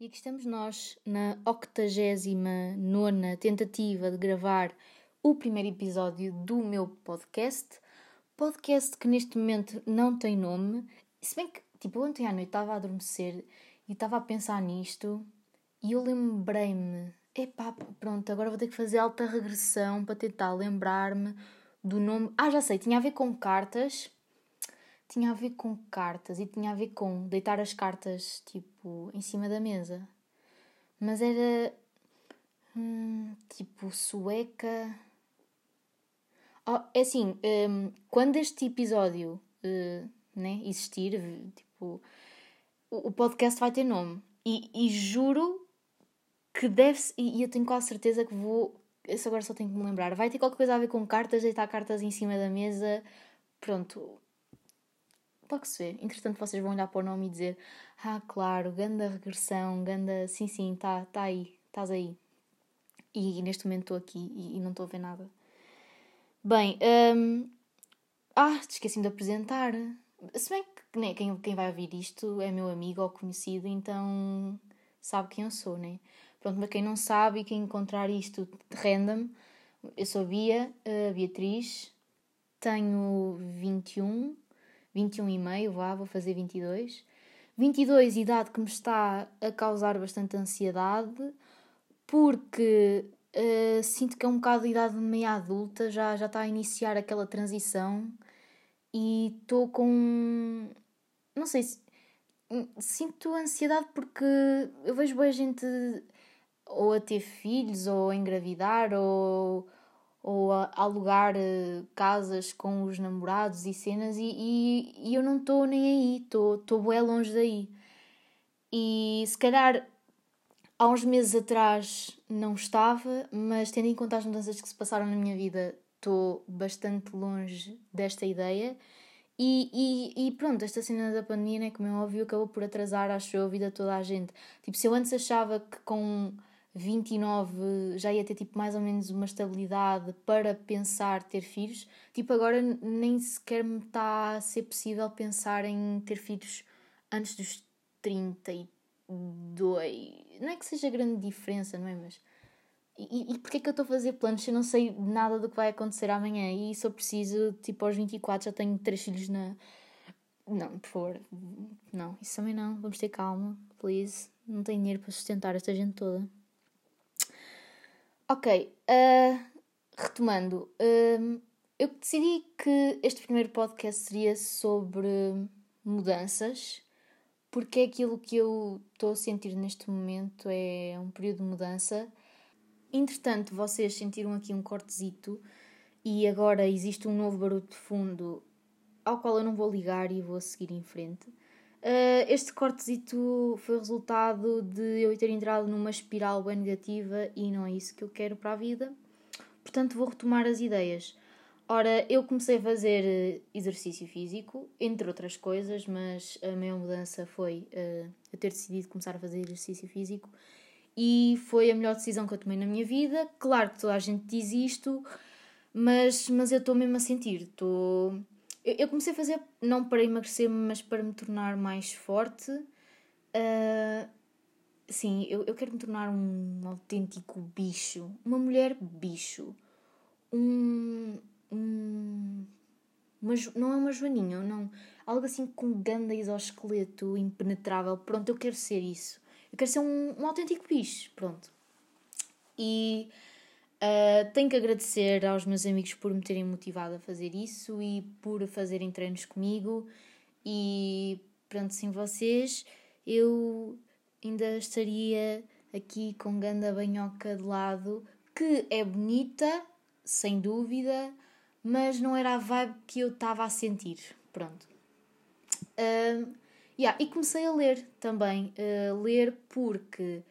E aqui estamos nós na 89 tentativa de gravar o primeiro episódio do meu podcast. Podcast que neste momento não tem nome. Se bem que, tipo, ontem à noite estava a adormecer e estava a pensar nisto e eu lembrei-me: epá, pronto, agora vou ter que fazer alta regressão para tentar lembrar-me do nome. Ah, já sei, tinha a ver com cartas tinha a ver com cartas e tinha a ver com deitar as cartas tipo em cima da mesa. Mas era hum, tipo sueca. Oh, é assim, um, quando este episódio uh, né, existir, tipo, o, o, podcast vai ter nome. E, e juro que deve-se, e, e eu tenho quase certeza que vou. Isso agora só tenho que me lembrar. Vai ter qualquer coisa a ver com cartas, deitar cartas em cima da mesa. Pronto, logo se vê. Entretanto, vocês vão olhar para o nome e dizer: Ah, claro, ganda regressão, ganda. Sim, sim, tá, tá aí, estás aí. E, e, neste momento estou aqui e, e não estou a ver nada. Bem, um... ah, esqueci-me de apresentar. Se bem que né, quem, quem vai ouvir isto é meu amigo ou conhecido, então sabe quem eu sou, né? Pronto, mas quem não sabe e quem encontrar isto random, eu sou Bia, a Beatriz, tenho 21 21,5, vá, vou fazer 22. 22, idade que me está a causar bastante ansiedade, porque uh, sinto que é um bocado de idade meia adulta, já, já está a iniciar aquela transição e estou com. Não sei se. Sinto ansiedade porque eu vejo boa gente ou a ter filhos, ou a engravidar, ou ou alugar uh, casas com os namorados e cenas e, e, e eu não estou nem aí, estou bem longe daí. E se calhar há uns meses atrás não estava, mas tendo em conta as mudanças que se passaram na minha vida, estou bastante longe desta ideia. E, e, e, pronto, esta cena da pandemia, né, como é óbvio, acabou por atrasar, acho eu, a vida toda a gente. Tipo, se eu antes achava que com 29 já ia ter tipo mais ou menos uma estabilidade para pensar ter filhos, tipo agora nem sequer me está a ser possível pensar em ter filhos antes dos 32. Não é que seja grande diferença, não é? Mas. E, e porquê é que eu estou a fazer planos se eu não sei nada do que vai acontecer amanhã? E eu preciso, tipo aos 24 já tenho três filhos na. Não, por favor. Não, isso também não. Vamos ter calma, please. Não tenho dinheiro para sustentar esta gente toda. Ok, uh, retomando, uh, eu decidi que este primeiro podcast seria sobre mudanças, porque é aquilo que eu estou a sentir neste momento é um período de mudança. Entretanto, vocês sentiram aqui um cortezito e agora existe um novo barulho de fundo ao qual eu não vou ligar e vou seguir em frente. Uh, este cortezito foi resultado de eu ter entrado numa espiral bem negativa e não é isso que eu quero para a vida. Portanto, vou retomar as ideias. Ora, eu comecei a fazer eh, exercício físico, entre outras coisas, mas a maior mudança foi uh, eu ter decidido começar a fazer exercício físico e foi a melhor decisão que eu tomei na minha vida. Claro que toda a gente diz isto, mas, mas eu estou mesmo a sentir. Estou eu, eu comecei a fazer não para emagrecer, mas para me tornar mais forte. Uh, sim, eu, eu quero me tornar um autêntico bicho. Uma mulher bicho. Um. um uma, não é uma joaninha, não. Algo assim com ganda exoesqueleto impenetrável. Pronto, eu quero ser isso. Eu quero ser um, um autêntico bicho. Pronto. E Uh, tenho que agradecer aos meus amigos por me terem motivado a fazer isso e por fazerem treinos comigo. E pronto, sem vocês eu ainda estaria aqui com ganda banhoca de lado, que é bonita, sem dúvida, mas não era a vibe que eu estava a sentir. Pronto. Uh, yeah, e comecei a ler também. Uh, ler porque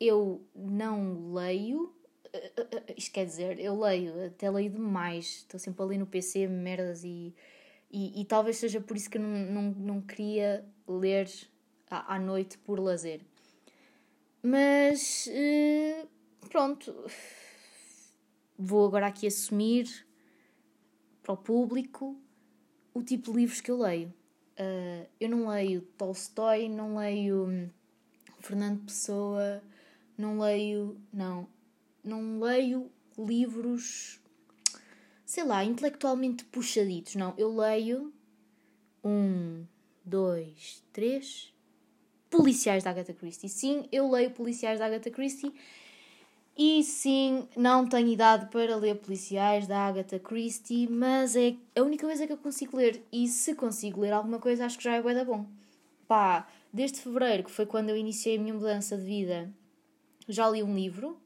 eu não leio isto quer dizer, eu leio, até leio demais, estou sempre ali no PC, merdas, e, e, e, talvez seja por isso que eu não, não, não queria ler à, à noite por lazer. Mas eh, pronto, vou agora aqui assumir para o público o tipo de livros que eu leio. Uh, eu não leio Tolstói, não leio Fernando Pessoa, não leio, não, não leio livros, sei lá, intelectualmente puxaditos, não. Eu leio um, dois, três policiais da Agatha Christie. Sim, eu leio policiais da Agatha Christie. E sim, não tenho idade para ler policiais da Agatha Christie, mas é a única coisa que eu consigo ler. E se consigo ler alguma coisa, acho que já é bué da bom. Pá, desde fevereiro, que foi quando eu iniciei a minha mudança de vida, já li um livro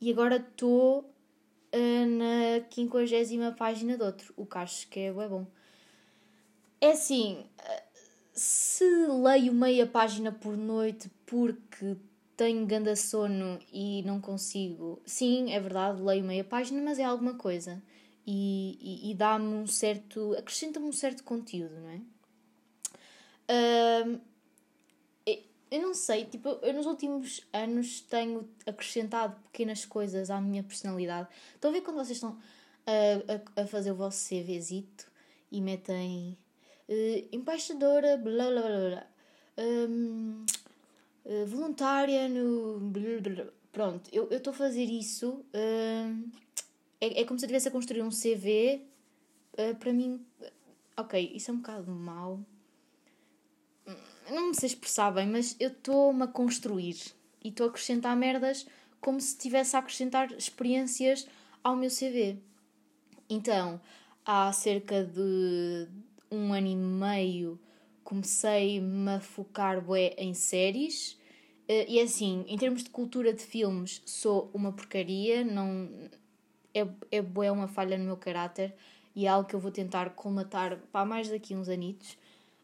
e agora estou uh, na quinquagésima página de outro, o que acho que é bom. É assim, uh, se leio meia página por noite porque tenho ganda sono e não consigo. Sim, é verdade, leio meia página, mas é alguma coisa. E, e, e dá-me um certo. acrescenta-me um certo conteúdo, não é? Uh, eu não sei, tipo, eu nos últimos anos tenho acrescentado pequenas coisas à minha personalidade. Estão a ver quando vocês estão a, a, a fazer o vosso CVzito e metem uh, embaixadora, blá blá blá blá. Um, uh, voluntária no. Blá, blá, Pronto, eu estou a fazer isso. Uh, é, é como se eu estivesse a construir um CV. Uh, para mim. Ok, isso é um bocado mau. Não me sei expressar bem, mas eu estou-me a construir. E estou a acrescentar merdas como se estivesse a acrescentar experiências ao meu CV. Então, há cerca de um ano e meio comecei-me a focar bué em séries. Uh, e assim, em termos de cultura de filmes, sou uma porcaria, não é, é bué uma falha no meu caráter e é algo que eu vou tentar colmatar para mais daqui uns anitos.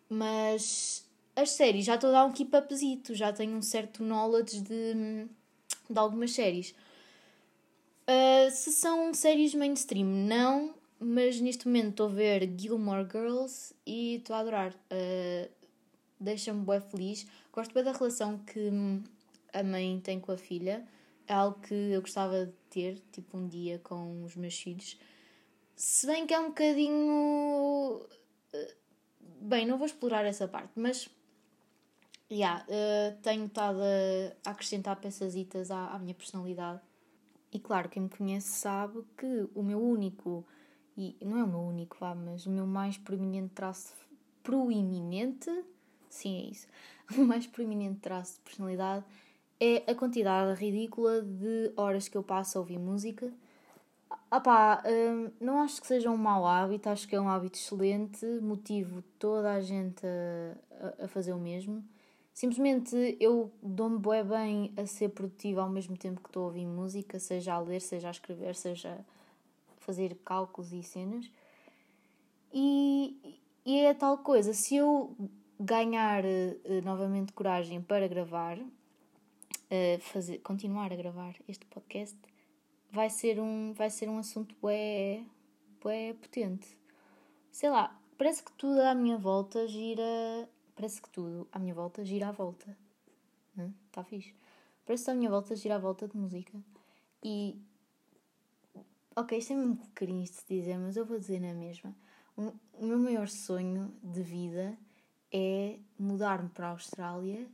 Mas as séries já estou a dar um keep upzito, já tenho um certo knowledge de, de algumas séries. Uh, se são séries mainstream, não, mas neste momento estou a ver Gilmore Girls e estou a adorar. Uh, Deixa-me bem feliz. Gosto bem da relação que a mãe tem com a filha. É algo que eu gostava de ter, tipo, um dia com os meus filhos. Se bem que é um bocadinho. Ah, bem, não vou explorar essa parte, mas. Yeah, uh, tenho estado a acrescentar peçazitas à, à minha personalidade. E claro, quem me conhece sabe que o meu único e não é o meu único, vá, mas o meu mais proeminente traço proeminente, sim é isso, o mais proeminente traço de personalidade é a quantidade ridícula de horas que eu passo a ouvir música. Ah pá, hum, não acho que seja um mau hábito, acho que é um hábito excelente, motivo toda a gente a, a fazer o mesmo. Simplesmente eu dou-me bem a ser produtiva ao mesmo tempo que estou a ouvir música, seja a ler, seja a escrever, seja fazer cálculos e cenas. E, e é tal coisa, se eu ganhar uh, novamente coragem para gravar, uh, fazer, continuar a gravar este podcast, vai ser um, vai ser um assunto bué, bué potente. Sei lá, parece que tudo à minha volta gira. Parece que tudo à minha volta gira à volta. Está fixe. Parece que à minha volta gira à volta de música. E Ok, isto é mesmo carinho de dizer, mas eu vou dizer na mesma. O meu maior sonho de vida é mudar-me para a Austrália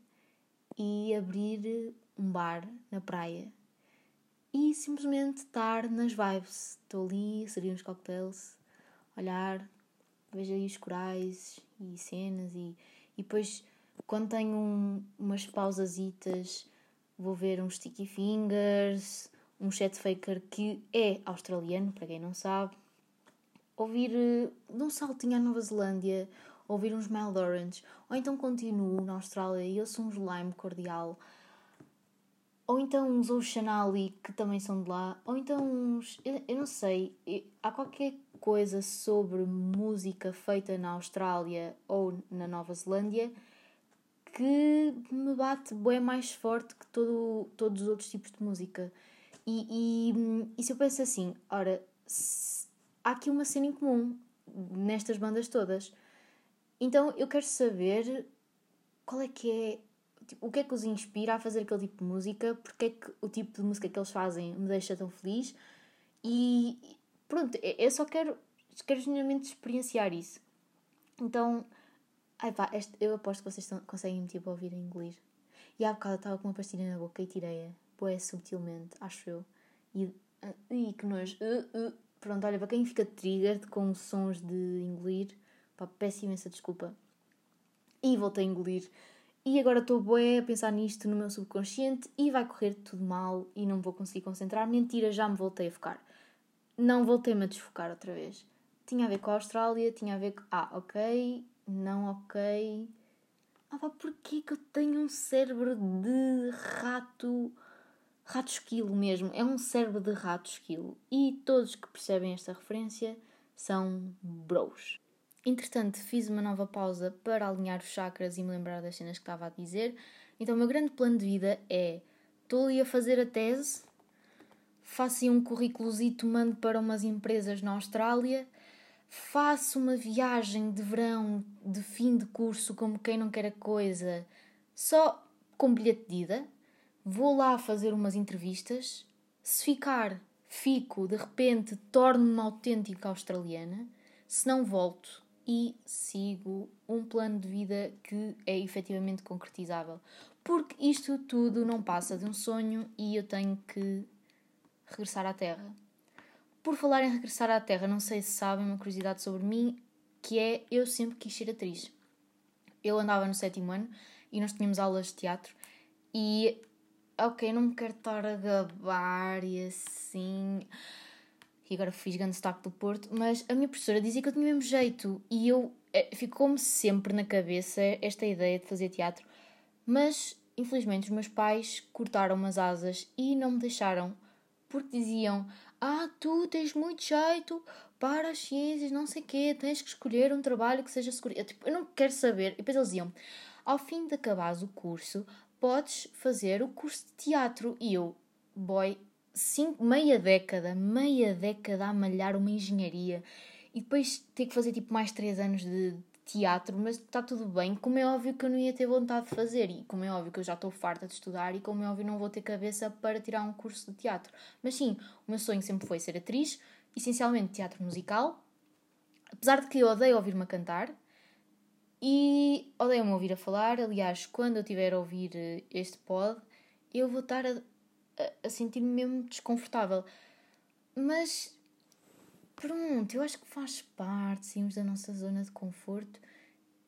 e abrir um bar na praia e simplesmente estar nas vibes. Estou ali, servir uns cocktails, olhar, vejo aí os corais e cenas e, e depois quando tenho um, umas pausasitas vou ver uns sticky fingers um chat faker que é australiano, para quem não sabe, ouvir uh, de um saltinho à Nova Zelândia, ouvir uns mild orange, ou então continuo na Austrália e ouço uns lime cordial, ou então uns Oceanali que também são de lá, ou então uns. Eu, eu não sei, há qualquer coisa sobre música feita na Austrália ou na Nova Zelândia que me bate bem mais forte que todo, todos os outros tipos de música. E, e, e se eu penso assim, ora, se, há aqui uma cena em comum nestas bandas todas. Então eu quero saber qual é que é. Tipo, o que é que os inspira a fazer aquele tipo de música? Porque é que o tipo de música que eles fazem me deixa tão feliz? E pronto, eu só quero, quero genuinamente experienciar isso. Então, ai pá, este, eu aposto que vocês estão, conseguem tipo, ouvir em inglês. E há bocado estava com uma pastilha na boca e tirei-a. Boé, subtilmente, acho eu. E, e que nós. Uh, uh. Pronto, olha, para quem fica triggered com sons de engolir, pá, peço imensa desculpa. E voltei a engolir. E agora estou boé a pensar nisto no meu subconsciente e vai correr tudo mal e não vou conseguir concentrar. Mentira, já me voltei a focar. Não voltei-me a desfocar outra vez. Tinha a ver com a Austrália, tinha a ver com. Ah, ok, não ok. Ah, pá, porquê que eu tenho um cérebro de rato. Rato esquilo mesmo. É um cérebro de rato esquilo. E todos que percebem esta referência são bros. Entretanto, fiz uma nova pausa para alinhar os chakras e me lembrar das cenas que estava a dizer. Então, o meu grande plano de vida é: estou ali a fazer a tese, faço um currículozito, mando para umas empresas na Austrália faço uma viagem de verão de fim de curso como quem não quer a coisa, só com bilhete de ida, vou lá fazer umas entrevistas, se ficar, fico, de repente torno-me uma autêntica australiana, se não volto e sigo um plano de vida que é efetivamente concretizável. Porque isto tudo não passa de um sonho e eu tenho que regressar à Terra. Por falar em regressar à Terra, não sei se sabem uma curiosidade sobre mim, que é eu sempre quis ser atriz. Eu andava no sétimo ano e nós tínhamos aulas de teatro e ok, não me quero estar a gabar e assim. E agora fiz grande destaque do Porto, mas a minha professora dizia que eu tinha o mesmo jeito e eu eh, ficou-me sempre na cabeça esta ideia de fazer teatro, mas infelizmente os meus pais cortaram as asas e não me deixaram porque diziam: ah, tu tens muito jeito para as ciências, não sei o quê, tens que escolher um trabalho que seja seguro. Eu, tipo, eu não quero saber. E depois eles diziam, ao fim de acabares o curso, podes fazer o curso de teatro. E eu, boy, cinco, meia década, meia década a malhar uma engenharia e depois ter que fazer tipo mais três anos de teatro, mas está tudo bem. Como é óbvio que eu não ia ter vontade de fazer, e como é óbvio que eu já estou farta de estudar, e como é óbvio não vou ter cabeça para tirar um curso de teatro. Mas sim, o meu sonho sempre foi ser atriz, essencialmente teatro musical, apesar de que eu odeio ouvir-me cantar. E odeio-me ouvir a falar. Aliás, quando eu estiver a ouvir eh, este pod, eu vou estar a, a, a sentir-me mesmo desconfortável. Mas Pronto, eu acho que faz parte, sairmos da nossa zona de conforto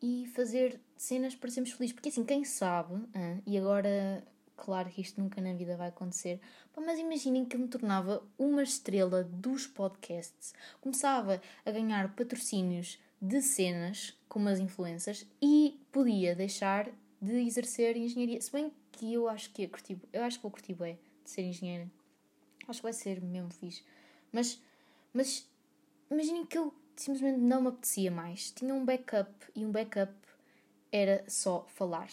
e fazer cenas para sermos felizes. Porque assim, quem sabe, hein, e agora, claro que isto nunca na vida vai acontecer, mas imaginem que eu me tornava uma estrela dos podcasts, começava a ganhar patrocínios de cenas como as influências e podia deixar de exercer engenharia. Se bem que eu acho que ia curtir, eu acho que vou curtir bem de ser engenheira. Acho que vai ser mesmo fixe. Mas, mas imaginem que eu simplesmente não me apetecia mais. Tinha um backup e um backup era só falar.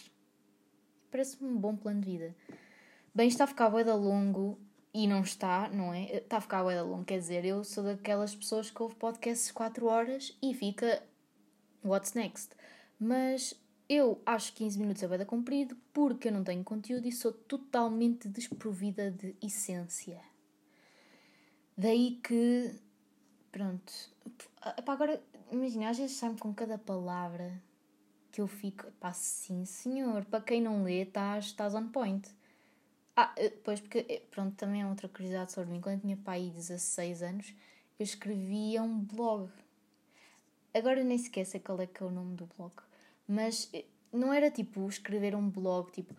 Parece-me um bom plano de vida. Bem, está a ficar bué longo e não está, não é? Está a ficar bué longo, quer dizer, eu sou daquelas pessoas que ouve podcasts 4 horas e fica what's next. Mas eu acho 15 minutos é bué comprido porque eu não tenho conteúdo e sou totalmente desprovida de essência. Daí que Pronto. Epá, agora, imagina, às vezes sai-me com cada palavra que eu fico. Pá, sim, senhor. Para quem não lê, estás, estás on point. Ah, eh, pois, porque, eh, pronto, também é outra curiosidade sobre mim. Quando eu tinha pai 16 anos, eu escrevia um blog. Agora nem sequer sei qual é que é o nome do blog. Mas eh, não era tipo escrever um blog, tipo...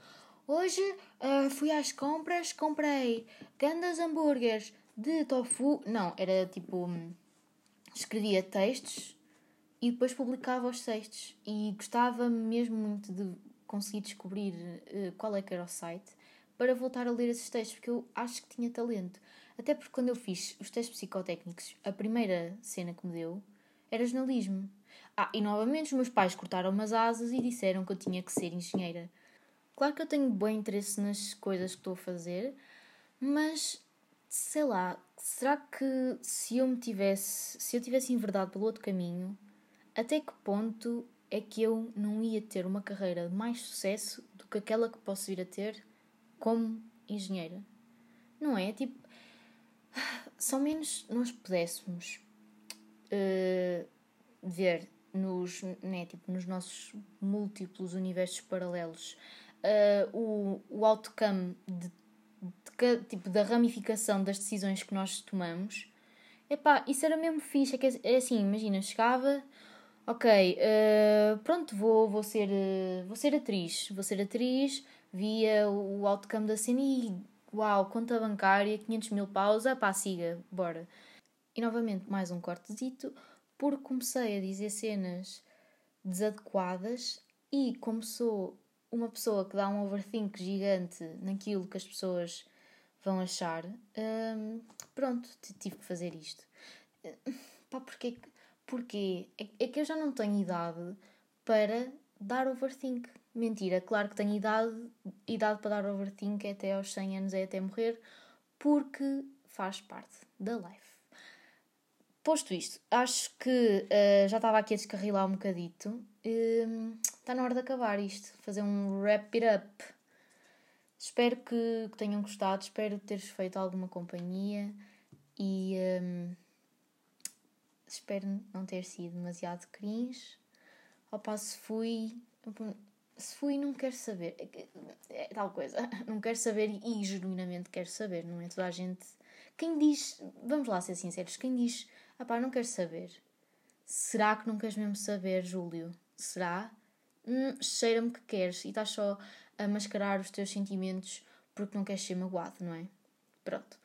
Hoje uh, fui às compras, comprei grandes hambúrgueres de tofu. Não, era tipo hum, escrevia textos e depois publicava os textos. E gostava mesmo muito de conseguir descobrir uh, qual é que era o site para voltar a ler esses textos, porque eu acho que tinha talento. Até porque quando eu fiz os testes psicotécnicos, a primeira cena que me deu era jornalismo. Ah, e novamente os meus pais cortaram umas asas e disseram que eu tinha que ser engenheira. Claro que eu tenho bom interesse nas coisas que estou a fazer, mas sei lá, será que se eu me tivesse, se eu tivesse enverdado pelo outro caminho, até que ponto é que eu não ia ter uma carreira de mais sucesso do que aquela que posso vir a ter como engenheira? Não é? Tipo, ao menos nós pudéssemos uh, ver nos, né, tipo, nos nossos múltiplos universos paralelos uh, o, o outcome de, de, tipo, da ramificação das decisões que nós tomamos, epá, isso era mesmo fixe. É, que, é assim, imagina, chegava, ok, uh, pronto, vou, vou, ser, uh, vou ser atriz, vou ser atriz, via o outcome da cena e uau, conta bancária, 500 mil paus, ah pá, siga, bora. E novamente mais um cortezito, porque comecei a dizer cenas desadequadas e como sou uma pessoa que dá um overthink gigante naquilo que as pessoas vão achar, hum, pronto, tive que fazer isto. Pá, porquê? Porquê? É, é que eu já não tenho idade para dar overthink. Mentira, claro que tenho idade, idade para dar overthink é até aos 100 anos, é até morrer, porque faz parte da life. Posto isto, acho que uh, já estava aqui a descarrilar um bocadito. Uh, está na hora de acabar isto, fazer um wrap it up. Espero que, tenham gostado, espero teres feito alguma companhia e um, espero não ter sido demasiado cringe. Opa, se fui. Se fui, não quero saber. É, é, é tal coisa. Não quero saber e genuinamente quero saber, não é? Toda a gente. Quem diz. Vamos lá ser sinceros. Quem diz. Ah pá, não quero saber. Será que não queres mesmo saber, Júlio? Será? Hum, Cheira-me que queres e estás só a mascarar os teus sentimentos porque não queres ser magoado, não é? Pronto.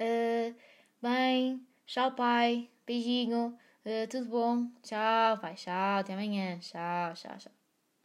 Uh, bem, tchau, pai. Beijinho. Uh, tudo bom? Tchau, pai. Tchau. Até amanhã. Tchau, tchau, tchau.